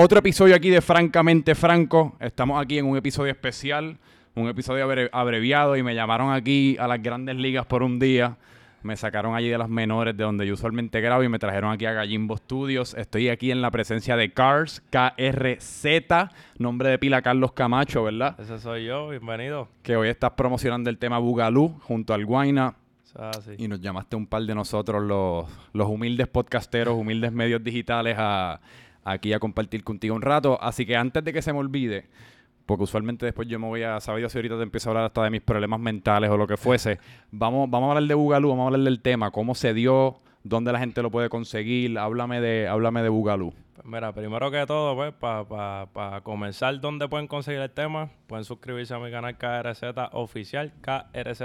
Otro episodio aquí de Francamente Franco. Estamos aquí en un episodio especial, un episodio abre- abreviado y me llamaron aquí a las grandes ligas por un día. Me sacaron allí de las menores de donde yo usualmente grabo y me trajeron aquí a Gallimbo Studios. Estoy aquí en la presencia de Cars, KRZ, nombre de pila Carlos Camacho, ¿verdad? Ese soy yo, bienvenido. Que hoy estás promocionando el tema Bugalú junto al Guaina. Sí. Y nos llamaste un par de nosotros, los, los humildes podcasteros, humildes medios digitales, a, aquí a compartir contigo un rato. Así que antes de que se me olvide, porque usualmente después yo me voy a saber si ahorita te empiezo a hablar hasta de mis problemas mentales o lo que fuese. Vamos, vamos a hablar de Bugalú, vamos a hablar del tema, cómo se dio, dónde la gente lo puede conseguir. Háblame de, háblame de Bugalú. Pues mira, primero que todo, pues, para comenzar, ¿dónde pueden conseguir el tema? Pueden suscribirse a mi canal KRZ Oficial, KRZ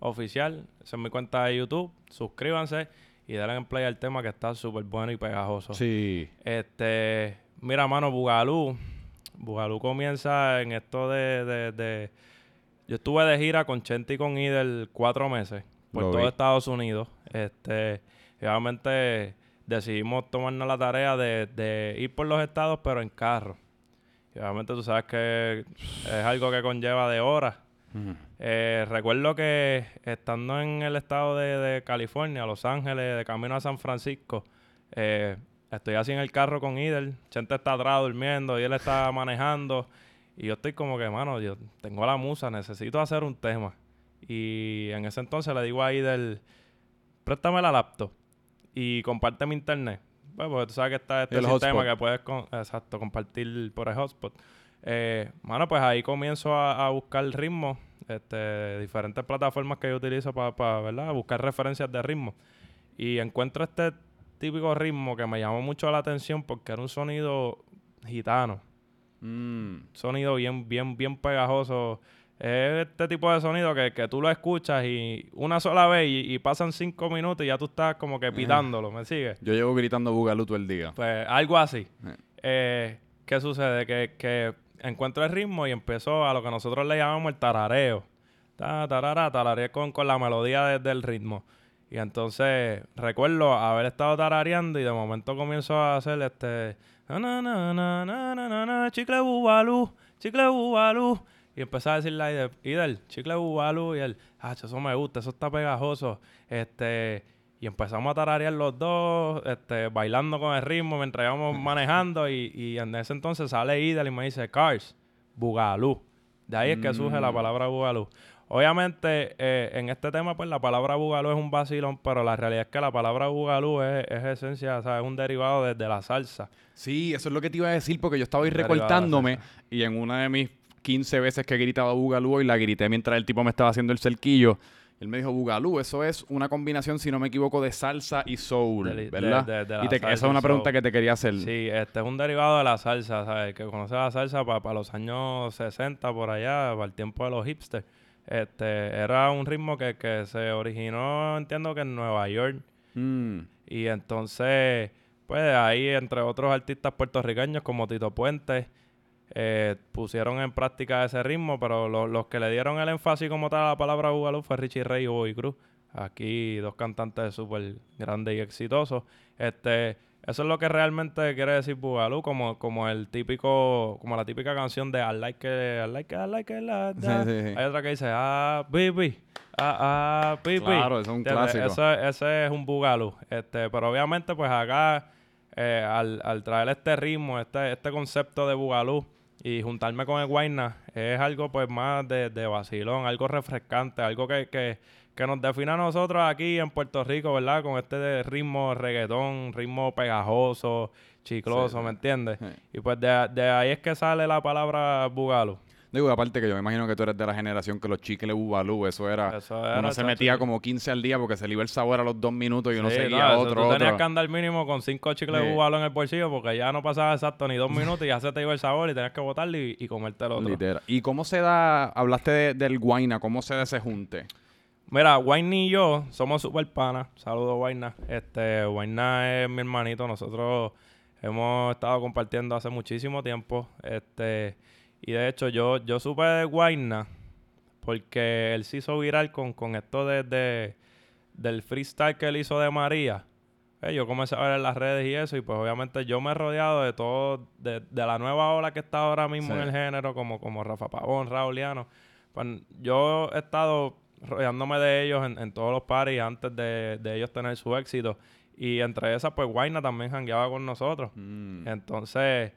Oficial. Esa es mi cuenta de YouTube. Suscríbanse y denle en play al tema que está súper bueno y pegajoso. Sí. Este, mira, mano, Bugalú. Bugalú comienza en esto de, de, de- Yo estuve de gira con Chente y con Idel cuatro meses por Lo todo vi. Estados Unidos. Este, obviamente decidimos tomarnos la tarea de, de ir por los estados, pero en carro. Y obviamente tú sabes que es algo que conlleva de horas. Eh, recuerdo que estando en el estado de, de California, Los Ángeles, de camino a San Francisco, eh, estoy así en el carro con Idel. Chente está atrás durmiendo y él está manejando. Y yo estoy como que, mano, yo tengo la musa, necesito hacer un tema. Y en ese entonces le digo a Idel, préstame la laptop y comparte mi internet. Pues, porque tú sabes que está este El sistema hotspot. que puedes con- exacto, compartir por el hotspot. Eh, mano, pues ahí comienzo a, a buscar ritmo, este, diferentes plataformas que yo utilizo para, ¿verdad? Buscar referencias de ritmo. Y encuentro este típico ritmo que me llamó mucho la atención porque era un sonido gitano. Mm. Sonido bien, bien, bien pegajoso. Es este tipo de sonido que, que tú lo escuchas y una sola vez y, y pasan cinco minutos y ya tú estás como que pitándolo, ¿me sigues? Yo llevo gritando Bugalú todo el día. Pues algo así. Eh. Eh, ¿Qué sucede? Que, que encuentro el ritmo y empezó a lo que nosotros le llamamos el tarareo. Ta, tarara, tarareé con, con la melodía de- del ritmo. Y entonces recuerdo haber estado tarareando y de momento comienzo a hacer este... Na, na, na, na, na, na, na, chicle bubalú, chicle bubalú. Y empecé a decirle a chicle bubalú. Y él, ah, eso me gusta, eso está pegajoso. Este... Y empezamos a tararear los dos, este, bailando con el ritmo mientras íbamos manejando. Y, y en ese entonces sale Idel y me dice, Cars, Bugalú. De ahí es que surge la Mm. palabra Bugalú. Obviamente, eh, en este tema, pues la palabra Bugalú es un vacilón, pero la realidad es que la palabra Bugalú es, es esencia, o sea, es un derivado de, de la salsa. Sí, eso es lo que te iba a decir porque yo estaba ahí recortándome y en una de mis 15 veces que gritaba Bugalú y la grité mientras el tipo me estaba haciendo el cerquillo, él me dijo Bugalú, eso es una combinación, si no me equivoco, de salsa y soul, De- ¿verdad? de- de la y te- esa es una pregunta que te quería hacer. Sí, este es un derivado de la salsa, ¿sabes? Que conoce la salsa para los años 60, por allá, para el tiempo de los hipsters. Este, era un ritmo que, que se originó, entiendo que en Nueva York. Mm, Y entonces, pues ahí, entre otros artistas puertorriqueños como Tito Puente, eh, pusieron en práctica ese ritmo, pero lo- los que le dieron el énfasis como tal a la palabra Bugalú fue Richie Ray y Bobby Cruz. Aquí dos cantantes súper grandes y exitosos. Este, eso es lo que realmente quiere decir Bugalú, como, como el típico, como la típica canción de I like it, I like it, I like it, like Sí, sí, sí. Hay otra que dice, ah, baby, ah, ah, baby. Claro, eso es un clásico. Eso es- ese es un bugalú. Este, pero obviamente, pues acá, eh, al, al traer este ritmo, este, este concepto de bugalú y juntarme con el Guayna, es algo pues más de, de vacilón, algo refrescante, algo que, que, que nos define a nosotros aquí en Puerto Rico, ¿verdad? Con este de ritmo reggaetón, ritmo pegajoso, chicloso, Sí. ¿me entiendes? Sí. Y pues de, de ahí es que sale la palabra bugalú. Digo, aparte que yo me imagino que tú eres de la generación que los chicles Bugalú, eso era... Eso era, uno se metía como 15 al día porque se le iba el sabor a los dos minutos y uno Sí, seguía eso otro, Tú otro. tenías que andar mínimo con cinco chicles Sí. de bubalo en el bolsillo porque ya no pasaba exacto ni dos minutos y ya se te iba el sabor y tenías que botarlo y, y comerte el otro. Literal. ¿Y cómo se da, hablaste de- del Guaina, cómo se da ese junte? Mira, Wayne y yo somos super panas. Saludos, Wayna. Este, Wayna es mi hermanito. Nosotros hemos estado compartiendo hace muchísimo tiempo. Este, y de hecho, yo, yo supe de Wayna porque él se hizo viral con, con esto de, de- del freestyle que él hizo de María. eh, yo comencé a ver en las redes y eso, y pues obviamente yo me he rodeado de todo, de, de la nueva ola que está ahora mismo Sí. en el género, como, como Rafa Pavón, Rauliano. Pues yo he estado rodeándome de ellos en, en todos los paris antes de, de ellos tener su éxito. Y entre esas, pues Guayna también jangueaba con nosotros. Mm. Entonces,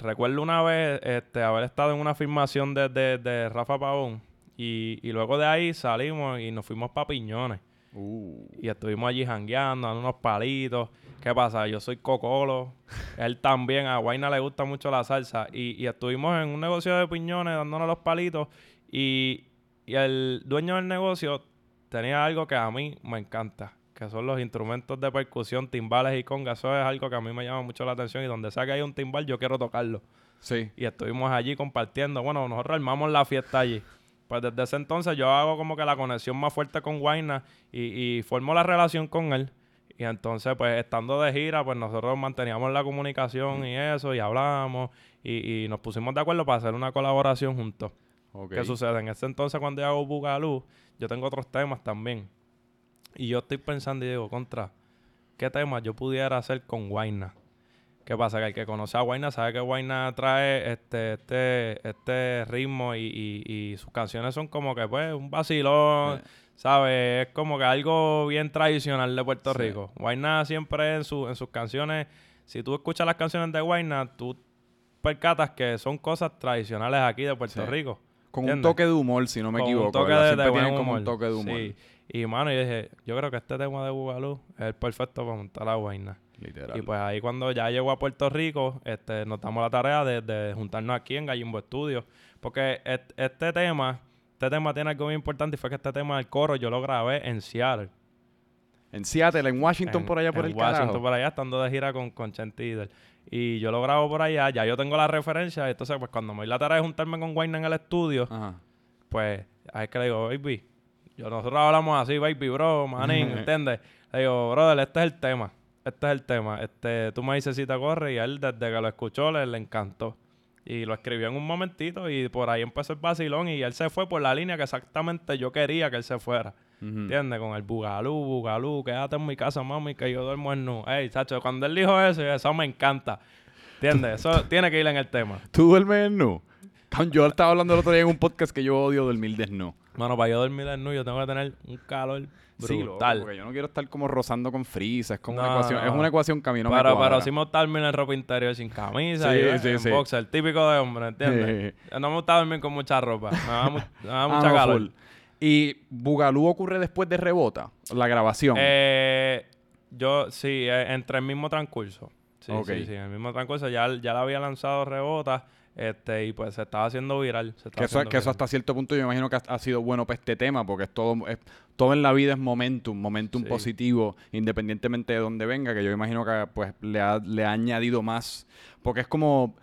recuerdo una vez este, haber estado en una filmación de, de, de Rafa Pavón. Y, y luego de ahí salimos y nos fuimos para Piñones. Uh. Y estuvimos allí jangueando, dando unos palitos. ¿Qué pasa? Yo soy cocolo. Él también. A Guayna le gusta mucho la salsa. Y, y estuvimos en un negocio de piñones dándonos los palitos. Y, y el dueño del negocio tenía algo que a mí me encanta. Que son los instrumentos de percusión, timbales y congas. Eso es algo que a mí me llama mucho la atención. Y donde sea que hay un timbal, yo quiero tocarlo. Sí. Y estuvimos allí compartiendo. Bueno, nosotros armamos la fiesta allí. Pues desde ese entonces yo hago como que la conexión más fuerte con Guayna y, y formo la relación con él. Y entonces, pues estando de gira, pues nosotros manteníamos la comunicación y eso, y hablábamos, y, y nos pusimos de acuerdo para hacer una colaboración juntos. Ok. ¿Qué sucede? En ese entonces, cuando yo hago Bugalú, yo tengo otros temas también. Y yo estoy pensando y digo, contra, ¿qué temas yo pudiera hacer con Guayna? ¿Qué pasa? Que el que conoce a Guayna sabe que Guayna trae este, este, este ritmo y, y- y sus canciones son como que, pues, un vacilón. ¿sabes? Es como que algo bien tradicional de Puerto Sí. Rico. Guayna siempre en, su, en sus canciones, si tú escuchas las canciones de Guayna, tú percatas que son cosas tradicionales aquí de Puerto Sí. Rico. Con un toque de humor, si no me Con un equivoco. toque de, Siempre de tienen buen como un toque de humor. Sí. Y, mano, yo dije, yo creo que este tema de Bugalú es el perfecto para montar la Guayna. Literal. Y pues ahí cuando ya llegó a Puerto Rico, este, nos damos la tarea de, de juntarnos aquí en Gallimbo Studios. Porque et- este tema, este tema tiene algo muy importante y fue que este tema del coro yo lo grabé en Seattle. En Seattle, en Washington, en- por allá por en el Washington, carajo. por allá, estando de gira con, con Chente Idel. Y yo lo grabo por allá, ya yo tengo la referencia. Entonces, pues cuando me doy la tarea de juntarme con Wayne en el estudio, Ajá. pues ahí es que le digo, baby, yo, nosotros hablamos así, baby, bro, manín, ¿entiendes? Le digo, brother, este es el tema, este es el tema. Este, tú me dices si te corre y él desde que lo escuchó le, le encantó. Y lo escribió en un momentito y por ahí empezó el vacilón y él se fue por la línea que exactamente yo quería que él se fuera. Ujú. ¿Entiendes? Con el bugalú, bugalú, quédate en mi casa, mami, que yo duermo en nu. Ey, chacho, cuando él dijo eso, eso me encanta. ¿Entiendes? Eso tiene que ir en el tema. ¿Tú duermes en nu? Yo estaba hablando el otro día en un podcast que yo odio dormir desnudo. Bueno, para yo dormir nu, yo tengo que tener un calor Sí, loco, brutal. porque yo no quiero estar como rozando con frisa. Es como una No, ecuación. no. Es una ecuación que a mí no me pero, cuadra. pero sí me gusta dormir en ropa interior sin camisa Sí, y sí, en boxer, típico de hombre, ¿entiendes? No me gusta dormir con mucha ropa, me da, mu- me da mucha calor. ¿Y Bugalú ocurre después de Rebota? La grabación. Eh, yo, sí, eh, entre el mismo transcurso. Sí, sí, sí, en el mismo transcurso ya, ya la había lanzado Rebota este, y pues se estaba haciendo viral. se que eso, haciendo que eso viral. hasta cierto punto yo me imagino que ha, ha sido bueno para este tema, porque es todo, es- todo en la vida es momentum, momentum Sí. positivo, independientemente de dónde venga, que yo imagino que pues le ha, le ha añadido más, porque es como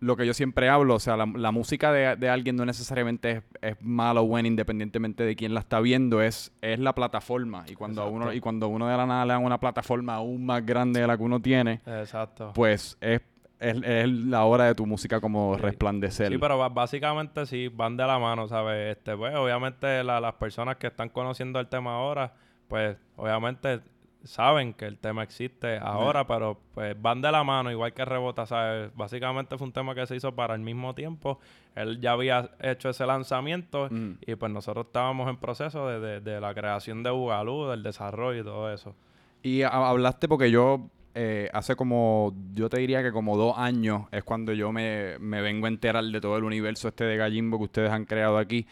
lo que yo siempre hablo, o sea, la, la música de, de alguien no necesariamente es, es mala o buena, independientemente de quién la está viendo, es, es la plataforma, y cuando, a uno, Exacto. y cuando uno de la nada le dan una plataforma aún más grande de la que uno tiene, Exacto. pues es, es, es la hora de tu música como resplandecer. Sí, pero básicamente sí, van de la mano, ¿sabes? Este, pues, obviamente la- las personas que están conociendo el tema ahora, pues, obviamente saben que el tema existe ahora, pero pues van de la mano, igual que Rebota, ¿sabes? Básicamente fue un tema que se hizo para el mismo tiempo. Él ya había hecho ese lanzamiento Mm. y pues nosotros estábamos en proceso de, de- de la creación de Bugalú, del desarrollo y todo eso. Y ha- hablaste porque yo eh, hace como, yo te diría que como dos años es cuando yo me, me vengo a enterar de todo el universo este de Gallimbo que ustedes han creado aquí.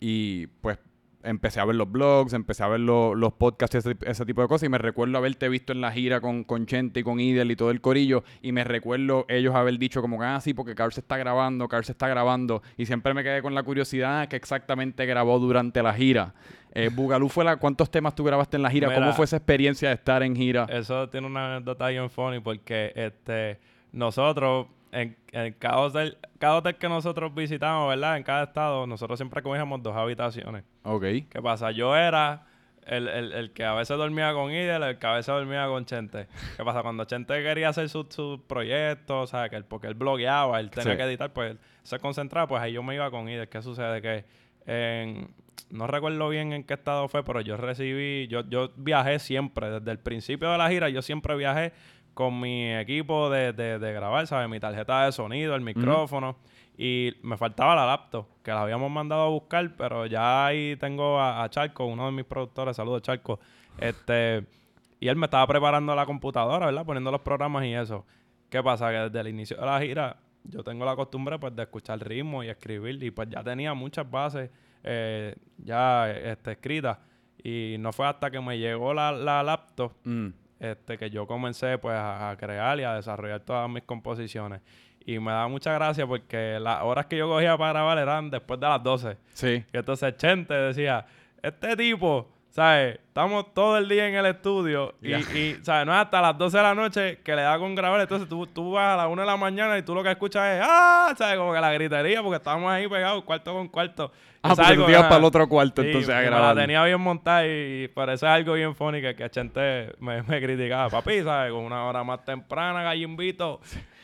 Y pues empecé a ver los blogs, empecé a ver lo- los podcasts, ese, ese tipo de cosas. Y me recuerdo haberte visto en la gira con, con Chente y con Idel y todo el corillo. Y me recuerdo ellos haber dicho como que, ah, sí, porque Carl se está grabando, Carl se está grabando. Y siempre me quedé con la curiosidad que exactamente grabó durante la gira. Eh, Bugalú fue la... ¿Cuántos temas tú grabaste en la gira? ¿Cómo fue esa experiencia de estar en gira? Eso tiene una anécdota bien funny porque este nosotros en, en cada, hotel, cada hotel que nosotros visitamos, ¿verdad? En cada estado, nosotros siempre cogíamos dos habitaciones. Ok. ¿Qué pasa? Yo era el, el- el que a veces dormía con Idel, el que a veces dormía con Chente. ¿Qué pasa? Cuando Chente quería hacer sus su proyectos, o sea, que él, porque él blogueaba, él tenía Sí. que editar, pues él se concentraba, pues ahí yo me iba con Idel. ¿Qué sucede? Que en, no recuerdo bien en qué estado fue, pero yo recibí, yo, yo viajé siempre, desde el principio de la gira, yo siempre viajé con mi equipo de, de, de grabar, ¿sabes? Mi tarjeta de sonido, el micrófono. Y me faltaba la laptop, que la habíamos mandado a buscar, pero ya ahí tengo a, a Charco, uno de mis productores, saludos Charco. Este, y él me estaba preparando la computadora, ¿verdad? Poniendo los programas y eso. ¿Qué pasa? Que desde el inicio de la gira yo tengo la costumbre pues de escuchar ritmo y escribir y pues ya tenía muchas bases eh, ya este, escritas y no fue hasta que me llegó la, la laptop Mm. este, que yo comencé pues a, a crear y a desarrollar todas mis composiciones y me da mucha gracia porque las horas que yo cogía para grabar eran después de las 12 Sí. y entonces Chente decía, este tipo, ¿sabes? Estamos todo el día en el estudio y, y, ¿sabes? No es hasta las 12 de la noche que le da con grabar. Entonces tú, tú vas a las 1 de la mañana y tú lo que escuchas es, ¡ah! ¿Sabes? Como que la gritería porque estábamos ahí pegados cuarto con cuarto. Ah, porque tú ibas que- para el otro cuarto Sí, entonces a grabar. la tenía bien montada y, y es algo bien funny que, que Chente me, me criticaba. Papi, ¿sabes? Con una hora más temprana, gallimbito.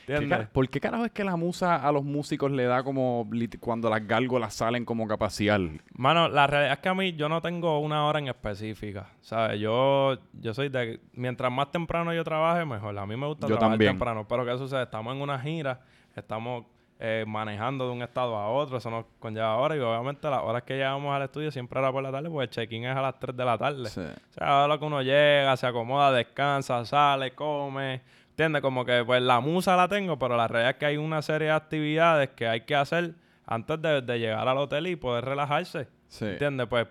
¿Qué ¿Por qué carajo es que la musa a los músicos le da como lit- cuando las gárgolas salen como capacidad? Mano, la realidad es que a mí yo no tengo una hora en específica, ¿sabes? Yo, yo soy de... Mientras más temprano yo trabaje, mejor. A mí me gusta Yo trabajar también. temprano. Pero ¿qué sucede? Estamos en una gira, estamos eh, manejando de un estado a otro, eso nos conlleva horas. Y obviamente las horas que llegamos al estudio siempre era por la tarde, porque el check-in es a las 3 de la tarde. Sí. O sea, a lo que uno llega, se acomoda, descansa, sale, come. ¿Entiendes? Como que pues la musa la tengo, pero la realidad es que hay una serie de actividades que hay que hacer antes de, de llegar al hotel y poder relajarse. Sí. ¿Entiendes? Pues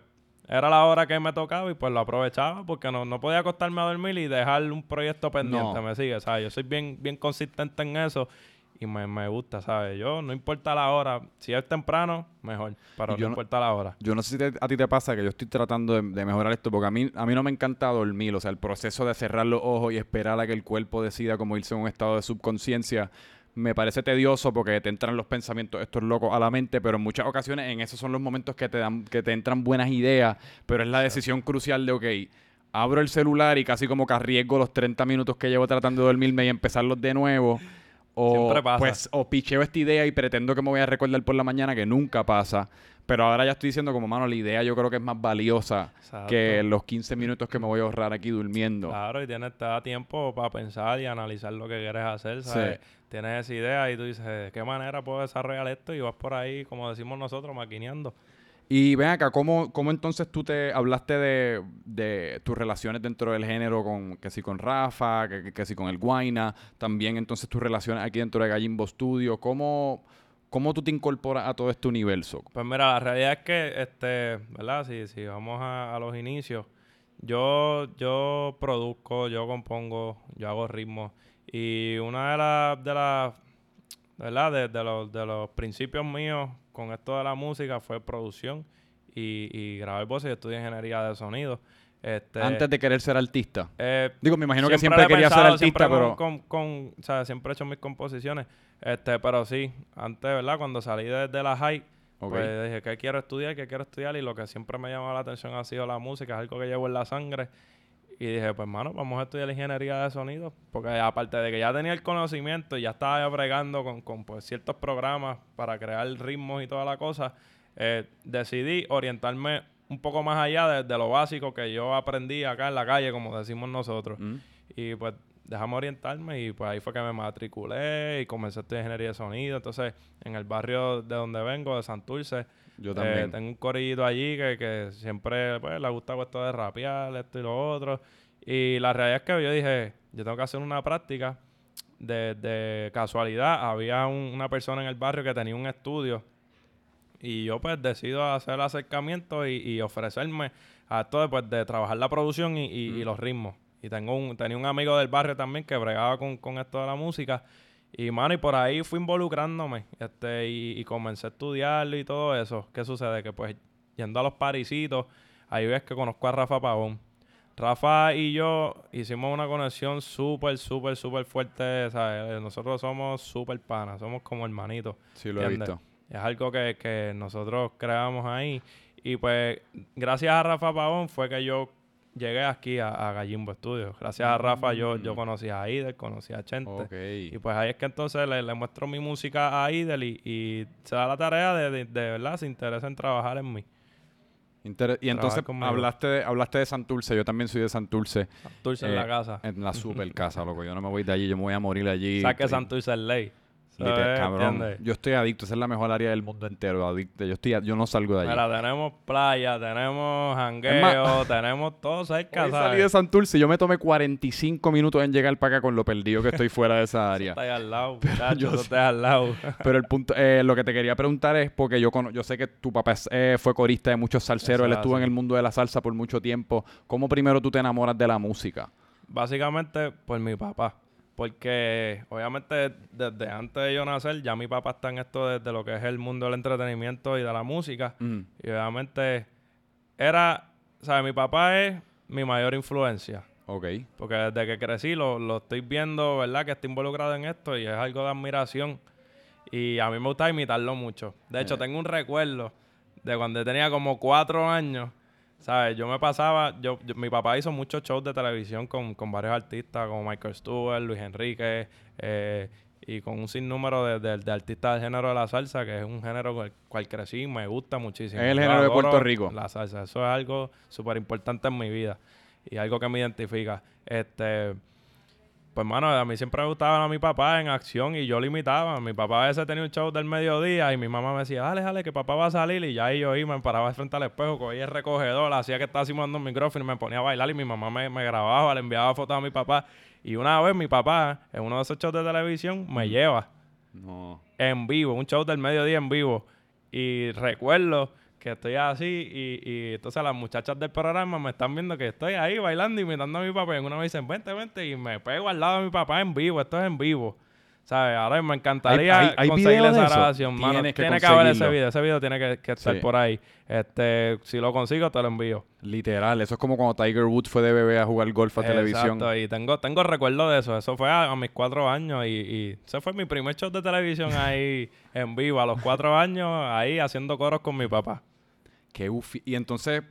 era la hora que me tocaba y pues lo aprovechaba porque no, no podía acostarme a dormir y dejar un proyecto pendiente, No. me sigue, ¿sabes? Yo soy bien, bien consistente en eso y me, me gusta, ¿sabes? Yo no importa la hora, si es temprano, mejor, pero yo no no- importa la hora. Yo no sé si te- a ti te pasa que yo estoy tratando de, de mejorar esto porque a mí, a mí no me encanta dormir. O sea, el proceso de cerrar los ojos y esperar a que el cuerpo decida como irse a un estado de subconsciencia me parece tedioso porque te entran los pensamientos estos locos a la mente, pero en muchas ocasiones en esos son los momentos que te dan que te entran buenas ideas, pero es la decisión crucial de, ok, abro el celular y casi como que arriesgo los 30 minutos que llevo tratando de dormirme y empezarlos de nuevo. O, Siempre pasa. Pues, o picheo esta idea y pretendo que me voy a recordar por la mañana, que nunca pasa. Pero ahora ya estoy diciendo como, mano, la idea yo creo que es más valiosa Exacto. que los 15 minutos que me voy a ahorrar aquí durmiendo. Claro, y tienes, te da tiempo para pensar y analizar lo que quieres hacer, ¿sabes? Tienes esa idea y tú dices, ¿de qué manera puedo desarrollar esto? Y vas por ahí, como decimos nosotros, maquineando. Y ven acá, ¿cómo, cómo entonces tú te hablaste de, de tus relaciones dentro del género con que si con Rafa, que, que, si con el Guaina, también entonces tus relaciones aquí dentro de Gallimbo Studio, ¿cómo, cómo tú te incorporas a todo este universo? Pues mira, la realidad es que, este, ¿verdad? Si, si vamos a, a los inicios, yo, yo produzco, yo compongo, yo hago ritmos. Y una de las, ¿verdad? De, de los, de los principios míos con esto de la música fue producción y, y grabar voces. Yo estudié ingeniería de sonido. Este, Antes de querer ser artista. eh, Digo, me imagino que siempre quería ser artista, siempre pero... Con, con- o sea, siempre he hecho mis composiciones. Este, pero sí, antes, ¿verdad? Cuando salí de, de la high, pues dije que quiero estudiar, que quiero estudiar. Y lo que siempre me llamó la atención ha sido la música, es algo que llevo en la sangre. Y dije, pues, mano, vamos a estudiar ingeniería de sonido. Porque aparte de que ya tenía el conocimiento y ya estaba ya bregando con, con, pues, ciertos programas para crear ritmos y toda la cosa, eh, decidí orientarme un poco más allá de, de lo básico que yo aprendí acá en la calle, como decimos nosotros. Mm. Y pues dejamos orientarme y pues ahí fue que me matriculé y comencé a estudiar ingeniería de sonido. Entonces, en el barrio de donde vengo, de Santurce, Yo eh, también. tengo un corillito allí que, que siempre pues, le gusta esto de rapear, esto y lo otro. Y la realidad es que yo dije, yo tengo que hacer una práctica. De, de casualidad, había un- una persona en el barrio que tenía un estudio y yo pues decido hacer el acercamiento y, y ofrecerme a esto de, pues, de trabajar la producción y, y- y los ritmos. Y tengo un, tenía un amigo del barrio también que bregaba con, con esto de la música. Y mano, y por ahí fui involucrándome. Este, y, y comencé a estudiarlo y todo eso. ¿Qué sucede? Que pues yendo a los parisitos, ahí ves que conozco a Rafa Pavón. Rafa y yo hicimos una conexión súper, súper, súper fuerte. ¿sabes? Nosotros somos súper panas, somos como hermanitos. Sí, lo he visto. Es algo que, que nosotros creamos ahí. Y pues, gracias a Rafa Pavón fue que yo llegué aquí a, a Gallimbo Studios. Gracias a Rafa yo, yo Mm. conocí a Idel, conocí a Chente. Y pues ahí es que entonces le, le muestro mi música a Idel y, y se da la tarea de, de, de verdad, se interesa en trabajar en mí. Inter- y entonces hablaste de, hablaste de Santurce, yo también soy de Santurce. Santurce en Eh, la casa. En la super casa, loco. Yo no me voy de allí, yo me voy a morir allí. Sabes que Estoy- Santurce es ley. Literal, ¿Sabes? cabrón. ¿Entiendes? Yo estoy adicto, esa es la mejor área del mundo entero, adicto. Yo estoy, yo no salgo de allí. Mira, tenemos playa, tenemos jangueo, tenemos todo cerca, Hoy salí ¿sabes? de Santurce y yo me tomé 45 minutos en llegar para acá con lo perdido que estoy fuera de esa área. Está ahí al lado, muchacho, yo eso sé. está ahí al lado. Pero el punto, eh, lo que te quería preguntar es, porque yo, cono- yo sé que tu papá es, eh, fue corista de muchos salseros, él es estuvo en el mundo de la salsa por mucho tiempo. ¿Cómo primero tú te enamoras de la música? Básicamente por mi papá. Porque obviamente desde antes de yo nacer, ya mi papá está en esto desde lo que es el mundo del entretenimiento y de la música. Mm, Y obviamente era, ¿sabes? Mi papá es mi mayor influencia. ok. Porque desde que crecí lo, lo estoy viendo, ¿verdad? Que está involucrado en esto y es algo de admiración. Y a mí me gusta imitarlo mucho. De hecho, Eh. tengo un recuerdo de cuando tenía como cuatro años. ¿Sabes? Yo me pasaba, yo, yo- mi papá hizo muchos shows de televisión con, con varios artistas, como Michael Stewart, Luis Enrique, eh, y con un sinnúmero de, de- de artistas del género de la salsa, que es un género con el cual crecí y me gusta muchísimo. Es el género de Puerto Rico. La salsa, eso es algo súper importante en mi vida y algo que me identifica. Este, pues, mano, a mí siempre me gustaba a mi papá en acción y yo lo imitaba. Mi papá a veces tenía un show del mediodía y mi mamá me decía, dale, dale, que papá va a salir. Y ya ahí yo iba, me paraba de frente al espejo, cogía el recogedor, hacía que estaba simulando un micrófono y me ponía a bailar. Y mi mamá me, me grababa, le enviaba fotos a mi papá. Y una vez mi papá, en uno de esos shows de televisión, me lleva No. en vivo, un show del mediodía en vivo. Y recuerdo que estoy así y, y entonces las muchachas del programa me están viendo que estoy ahí bailando, imitando a mi papá. Y una me dicen, vente, vente, y me pego al lado de mi papá en vivo. Esto es en vivo. ¿Sabes? Ahora me encantaría ¿Hay- hay- hay conseguir esa grabación, mano. Que Tiene que haber ese video. Ese video tiene que, que estar Sí. por ahí. Este, si lo consigo, te lo envío. Literal, eso es como cuando Tiger Woods fue de bebé a jugar golf a televisión. Exacto, y tengo, tengo recuerdo de eso. Eso fue a, a mis cuatro años y, y ese fue mi primer show de televisión ahí en vivo, a los cuatro años, ahí haciendo coros con mi papá. Qué ufi- Y entonces,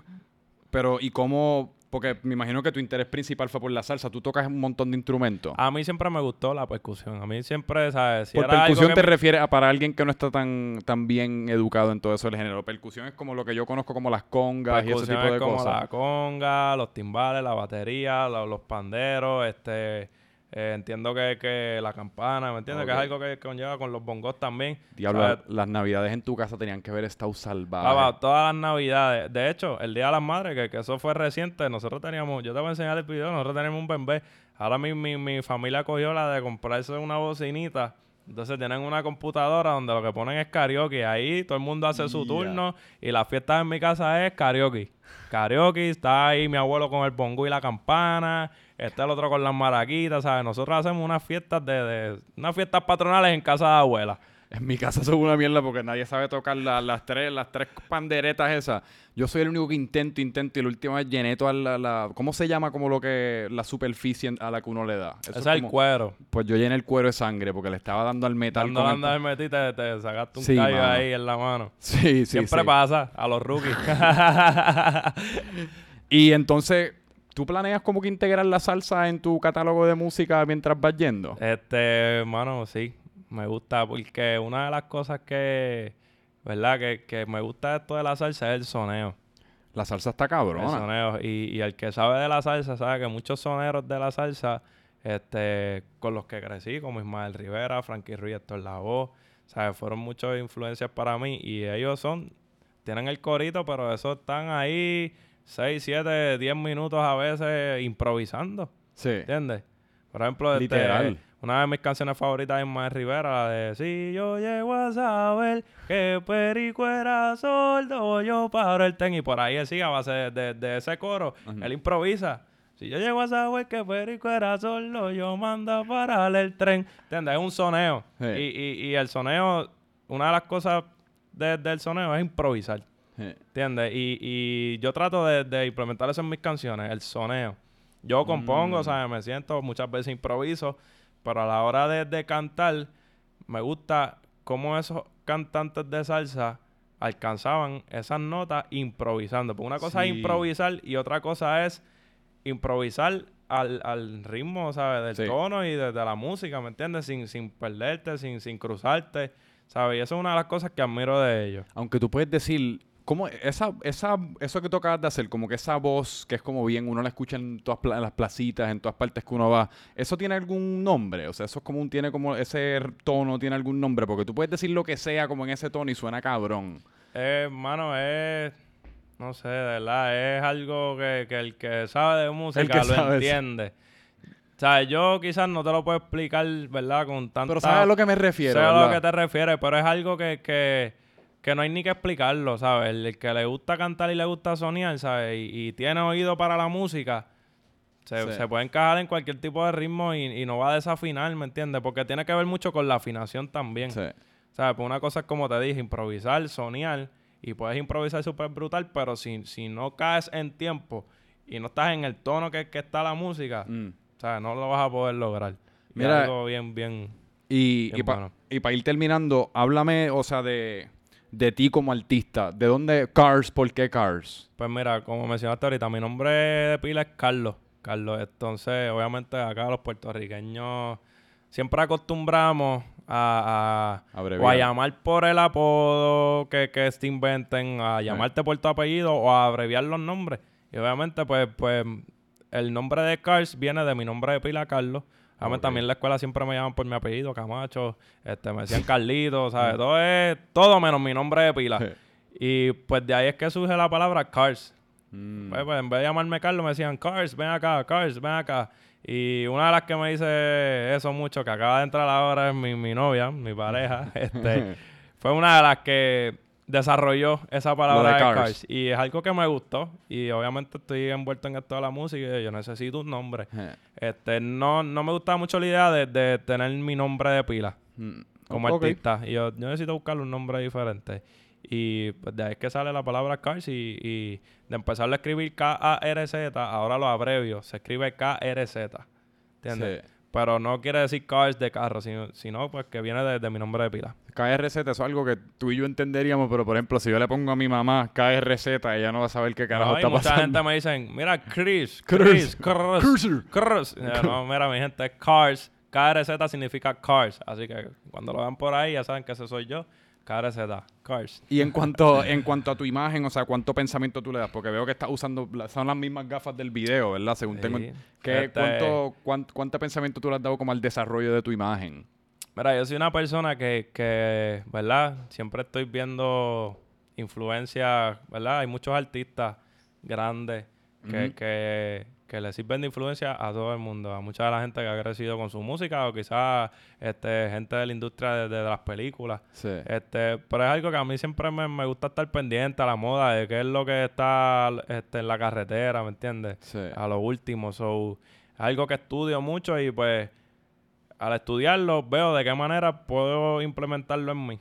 pero ¿y cómo? Porque me imagino que tu interés principal fue por la salsa. Tú tocas un montón de instrumentos. A mí siempre me gustó la percusión. A mí siempre, ¿sabes? Si por era percusión te me- refieres a para alguien que no está tan, tan bien educado en todo eso del género. Percusión es como lo que yo conozco como las congas y ese percusión tipo es de como cosas. la conga, los timbales, la batería, lo- los panderos, este... eh, entiendo que, que la campana, ¿me entiendes? Que es algo que conlleva con los bongos también. Diablo, las navidades en tu casa tenían que haber estado salvajes. Papá, todas las navidades. De hecho, el Día de las Madres, que, que eso fue reciente, nosotros teníamos, yo te voy a enseñar el video, nosotros teníamos un bebé. Ahora mi, mi, mi familia cogió la de comprarse una bocinita. Entonces tienen una computadora donde lo que ponen es karaoke. Ahí todo el mundo hace su turno y la fiesta en mi casa es karaoke. Karaoke, está ahí mi abuelo con el bongo y la campana, está el otro con las maraquitas, ¿sabes? Nosotros hacemos unas fiestas de, de unas fiestas patronales en casa de abuela. En mi casa son una mierda porque nadie sabe tocar la- las tres las tres panderetas esas. Yo soy el único que intento, intento y la última vez llené toda la, la- ¿cómo se llama como lo que la superficie a la que uno le da? Eso es el cuero. Pues yo llené el cuero de sangre porque le estaba dando al metal Cuando el- andas metí te, te sacaste un Sí, callo mano. ahí en la mano. Sí, sí, Siempre sí. pasa a los rookies. Y entonces, ¿tú planeas como que integrar la salsa en tu catálogo de música mientras vas yendo? este, hermano, sí. Me gusta porque una de las cosas que, ¿verdad? Que, que me gusta de esto de la salsa es el soneo. La salsa está El cabrona. soneo. Y, y el que sabe de la salsa sabe que muchos soneros de la salsa, este, con los que crecí, como Ismael Rivera, Frankie Ruiz, Héctor Lavoe, ¿sabes? Fueron muchas influencias para mí. Y ellos son, tienen el corito, pero esos están ahí 6, 7, 10 minutos a veces improvisando. Sí. ¿Entiendes? Por ejemplo, este, Literal. una de mis canciones favoritas es Ismael Rivera, la de Si yo llego a saber que Perico era sordo, yo paro el ten. Y por ahí él sigue a base de, de- de ese coro. Él improvisa. Si yo llego a saber que Perico era sordo, yo mando a parar el tren. ¿Entiendes? Es un soneo. Sí. Y, y, y el soneo, una de las cosas de- del soneo es improvisar. ¿Entiendes? Y, y yo trato de, de implementar eso en mis canciones, el soneo. Yo compongo, Mm. ¿sabes? Me siento, muchas veces improviso, pero a la hora de, de cantar, me gusta cómo esos cantantes de salsa alcanzaban esas notas improvisando. Porque una cosa Sí. es improvisar y otra cosa es improvisar al, al ritmo, ¿sabes? Del Sí. tono y de, de la música, ¿me entiendes? Sin, sin perderte, sin, sin cruzarte, ¿sabes? Y eso es una de las cosas que admiro de ellos. Aunque tú puedes decir ¿Cómo esa, esa, eso que tú acabas de hacer, como que esa voz que es como bien, uno la escucha en todas pla- en las placitas, en todas partes que uno va, ¿eso tiene algún nombre? O sea, eso es como un, tiene como, ese tono tiene algún nombre, porque tú puedes decir lo que sea como en ese tono y suena cabrón. Eh, mano, es. No sé, de verdad, es algo que, que el que sabe de música lo sabe, entiende. O sea, yo quizás no te lo puedo explicar, ¿verdad? Con tanta... Pero ¿sabes a lo que me refiero? Sé a lo que te refieres, pero es algo que, que, que no hay ni que explicarlo, ¿sabes? El, el que le gusta cantar y le gusta soñar, ¿sabes? Y, y tiene oído para la música, se, Sí. se puede encajar en cualquier tipo de ritmo y, y no va a desafinar, ¿me entiendes? Porque tiene que ver mucho con la afinación también. Sí. ¿Sabes? Pues una cosa es como te dije, improvisar, soñar, y puedes improvisar súper brutal, pero si, si no caes en tiempo y no estás en el tono que, que está la música, Mm. ¿sabes? No lo vas a poder lograr. Y Mira- es algo bien, bien... Y, Bien y para bueno. ir terminando, háblame, o sea, de, de ti como artista. ¿De dónde Cars? ¿Por qué Cars? Pues mira, como mencionaste ahorita, mi nombre de pila es Carlos. Carlos, entonces, obviamente, acá los puertorriqueños siempre acostumbramos a, a, o a llamar por el apodo que, que se inventen, a llamarte por tu apellido o a abreviar los nombres. Y obviamente, pues, pues el nombre de Cars viene de mi nombre de pila, Carlos. Obviamente, Ok. también en la escuela siempre me llaman por mi apellido, Camacho. Este, me decían Carlito, ¿sabes? todo es todo menos mi nombre de pila. y pues de ahí es que surge la palabra Cars. Mm. Pues, pues, en vez de llamarme Carlos, me decían, Cars, ven acá, Cars, ven acá. Y una de las que me dice eso mucho, que acaba de entrar ahora, es mi, mi novia, mi pareja. este, fue una de las que desarrolló esa palabra de de Cars. Y es algo que me gustó. Y obviamente estoy envuelto en esto de la música y yo necesito un nombre. Este, no, no me gustaba mucho la idea de, de tener mi nombre de pila Mm. como artista. Y yo, yo necesito buscarle un nombre diferente. Y pues de ahí es que sale la palabra Cars y, y de empezar a escribir K-A-R-Z, ahora lo abrevio, se escribe K-R-Z. ¿Entiendes? Sí. Pero no quiere decir Cars de carro, sino, sino pues que viene de, de mi nombre de pila. KRZ, eso es algo que tú y yo entenderíamos, pero por ejemplo, si yo le pongo a mi mamá KRZ, ella no va a saber qué carajo No, está mucha pasando. gente me dicen, mira, Chris, Chris, Chris, Chris. Eh, No, mira, mi gente, Cars. KRZ significa Cars. Así que cuando lo vean por ahí, ya saben que ese soy yo. KRZ, Cars. Y en cuanto, en cuanto a tu imagen, o sea, ¿cuánto pensamiento tú le das? Porque veo que estás usando, la- son las mismas gafas del video, ¿verdad? Según tengo... Sí. ¿qué, Este- cuánto, cuán- ¿Cuánto pensamiento tú le has dado como al desarrollo de tu imagen? Mira, yo soy una persona que, que, ¿verdad? Siempre estoy viendo influencias, ¿verdad? Hay muchos artistas grandes que, que, que le sirven de influencia a todo el mundo, a mucha de la gente que ha crecido con su música o quizás este, gente de la industria de, de las películas. Sí. Este, pero es algo que a mí siempre me, me gusta estar pendiente a la moda de qué es lo que está este, en la carretera, ¿me entiendes? Sí. A lo último. So, es algo que estudio mucho y pues al estudiarlo veo de qué manera puedo implementarlo en mí.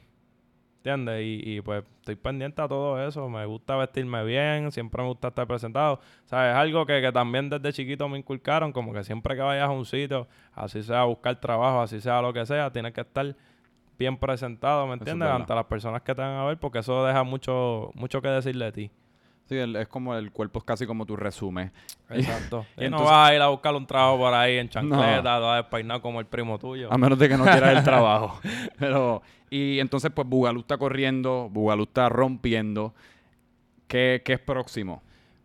¿Entiendes? Y, y, pues estoy pendiente a todo eso. Me gusta vestirme bien, siempre me gusta estar presentado. O sea, es algo que, que también desde chiquito me inculcaron, como que siempre que vayas a un sitio, así sea a buscar trabajo, así sea lo que sea, tienes que estar bien presentado, ¿me es entiendes? Ante las personas que te van a ver, porque eso deja mucho, mucho que decir de ti. Sí, el- es como el cuerpo es casi como tu resumen. Exacto. Y y no vas a ir a buscar un trabajo por ahí en chancleta, todo despeinado como el primo tuyo. A menos de que no quieras el trabajo. Pero, y entonces, pues Bugalú está corriendo, Bugalú está rompiendo. ¿Qué, qué es próximo?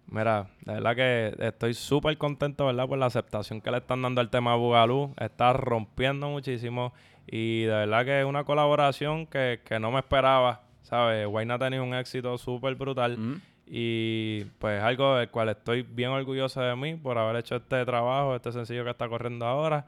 Mira, de verdad que estoy súper contento, ¿verdad? Por la aceptación que le están dando al tema Bugalú. Está rompiendo muchísimo. Y de verdad que es una colaboración que, que no me esperaba, ¿sabes? Wayne ha tenido un éxito súper brutal. Mm. Y pues algo del cual estoy bien orgulloso de mí por haber hecho este trabajo, este sencillo que está corriendo ahora.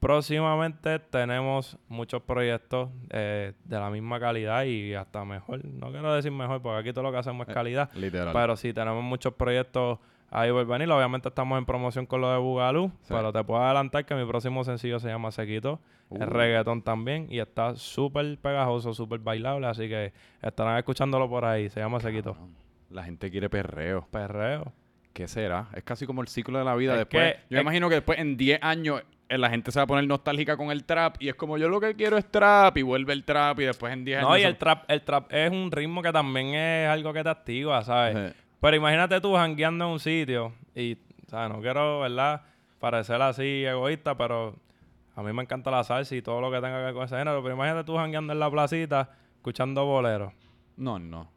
Próximamente tenemos muchos proyectos eh, de la misma calidad y hasta mejor. No quiero decir mejor porque aquí todo lo que hacemos es calidad. Literal. Pero sí, tenemos muchos proyectos ahí por venir. Obviamente estamos en promoción con lo de Bugalú. Sí. Pero te puedo adelantar que mi próximo sencillo se llama Sequito. Uh. Es reggaetón también. Y está súper pegajoso, súper bailable. Así que estarán escuchándolo por ahí. Se llama Sequito. Cabrón, La gente quiere perreo. Perreo. ¿Qué será? Es casi como el ciclo de la vida. Es después, que- yo es- imagino que después en 10 años eh, la gente se va a poner nostálgica con el trap y es como yo lo que quiero es trap y vuelve el trap y después en 10 años... No, y el trap, el trap es un ritmo que también es algo que te activa, ¿sabes? Sí. Pero imagínate tú jangueando en un sitio y, ¿sabes? No quiero, ¿verdad? Parecer así egoísta, pero a mí me encanta la salsa y todo lo que tenga que ver con ese género. Pero imagínate tú jangueando en la placita escuchando boleros. No, no.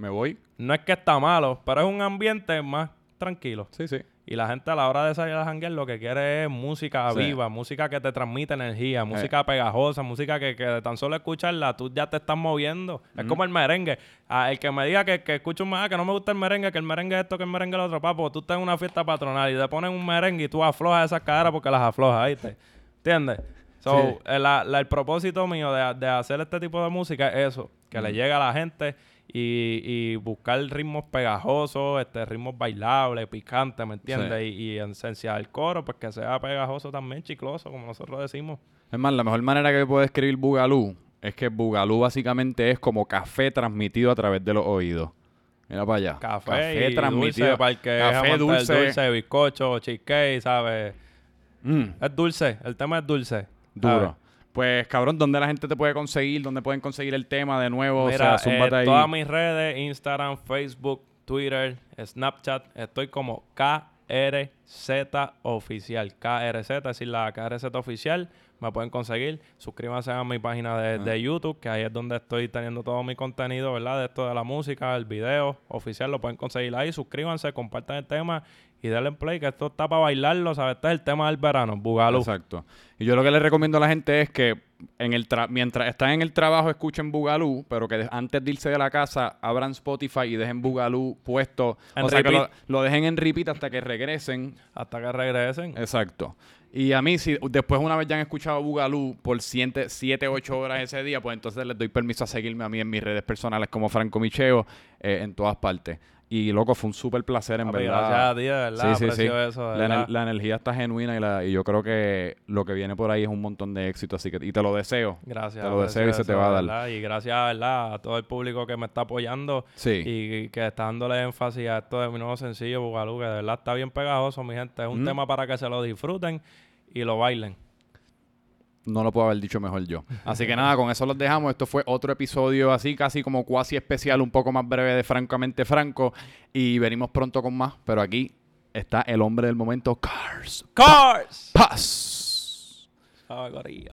Me voy. No es que está malo, pero es un ambiente más tranquilo. Sí, sí. Y la gente a la hora de salir a janguear lo que quiere es música Sí. viva, música que te transmite energía, música pegajosa, música que, que de tan solo escucharla tú ya te estás moviendo. Es como el merengue. Ah, el que me diga que, que escucha un merengue, que no me gusta el merengue, que el merengue es esto, que el merengue es lo otro, papo, tú estás en una fiesta patronal y te ponen un merengue y tú aflojas esas caderas porque las aflojas, ¿viste? ¿Entiendes? So, Sí. eh, la- el propósito mío de, de hacer este tipo de música es eso, que le llegue a la gente y, y buscar ritmos pegajosos, este, ritmos bailables, picantes, ¿me entiendes? Y, y en esencia del coro, pues que sea pegajoso también, chicloso, como nosotros decimos. Es más, la mejor manera que puedo describir Bugalú es que Bugalú básicamente es como café transmitido a través de los oídos. Mira para allá. Café, y dulce para el que Café dulce. dulce, bizcocho, cheesecake, ¿sabes? Mm, Es dulce, el tema es dulce. duro. ¿sabes? Pues, cabrón, ¿dónde la gente te puede conseguir? ¿Dónde pueden conseguir el tema de nuevo? Mira, o sea, eh, ahí. todas mis redes, Instagram, Facebook, Twitter, Snapchat, estoy como KRZ Oficial. KRZ, es decir, la KRZ Oficial. Me pueden conseguir. Suscríbanse a mi página de, de YouTube, que ahí es donde estoy teniendo todo mi contenido, ¿verdad? De esto de la música, el video oficial, lo pueden conseguir ahí. Suscríbanse, compartan el tema y denle play, que esto está para bailarlo, ¿sabes? Este es el tema del verano, Bugalú. Exacto. Y yo lo que les recomiendo a la gente es que en el tra- mientras están en el trabajo escuchen Bugalú, pero que antes de irse de la casa abran Spotify y dejen Bugalú puesto. En o sea, que lo dejen en repeat hasta que regresen. Hasta que regresen. Exacto. Y a mí, si después una vez ya han escuchado Bugalú por 7, 8 horas ese día, pues entonces les doy permiso a seguirme a mí en mis redes personales como Franco Micheo eh, en todas partes. Y loco, fue un súper placer, en verdad. gracias a ti, de verdad. eso, de la, ener- verdad. la energía está genuina y, la, y yo creo que lo que viene por ahí es un montón de éxito. Así que, y te lo deseo. Gracias. Te lo deseo y se te va a dar. ¿verdad? Y gracias ¿verdad? a todo el público que me está apoyando Sí. y que está dándole énfasis a esto de mi nuevo sencillo, Bugalú, que de verdad está bien pegajoso, mi gente. Es un Mm. tema para que se lo disfruten y lo bailen. No lo puedo haber dicho mejor yo. Así que nada, con eso los dejamos. Esto fue otro episodio así, casi como cuasi especial, un poco más breve de Francamente Franco. Y venimos pronto con más. Pero aquí está el hombre del momento, Cars. ¡Cars! Paz. María.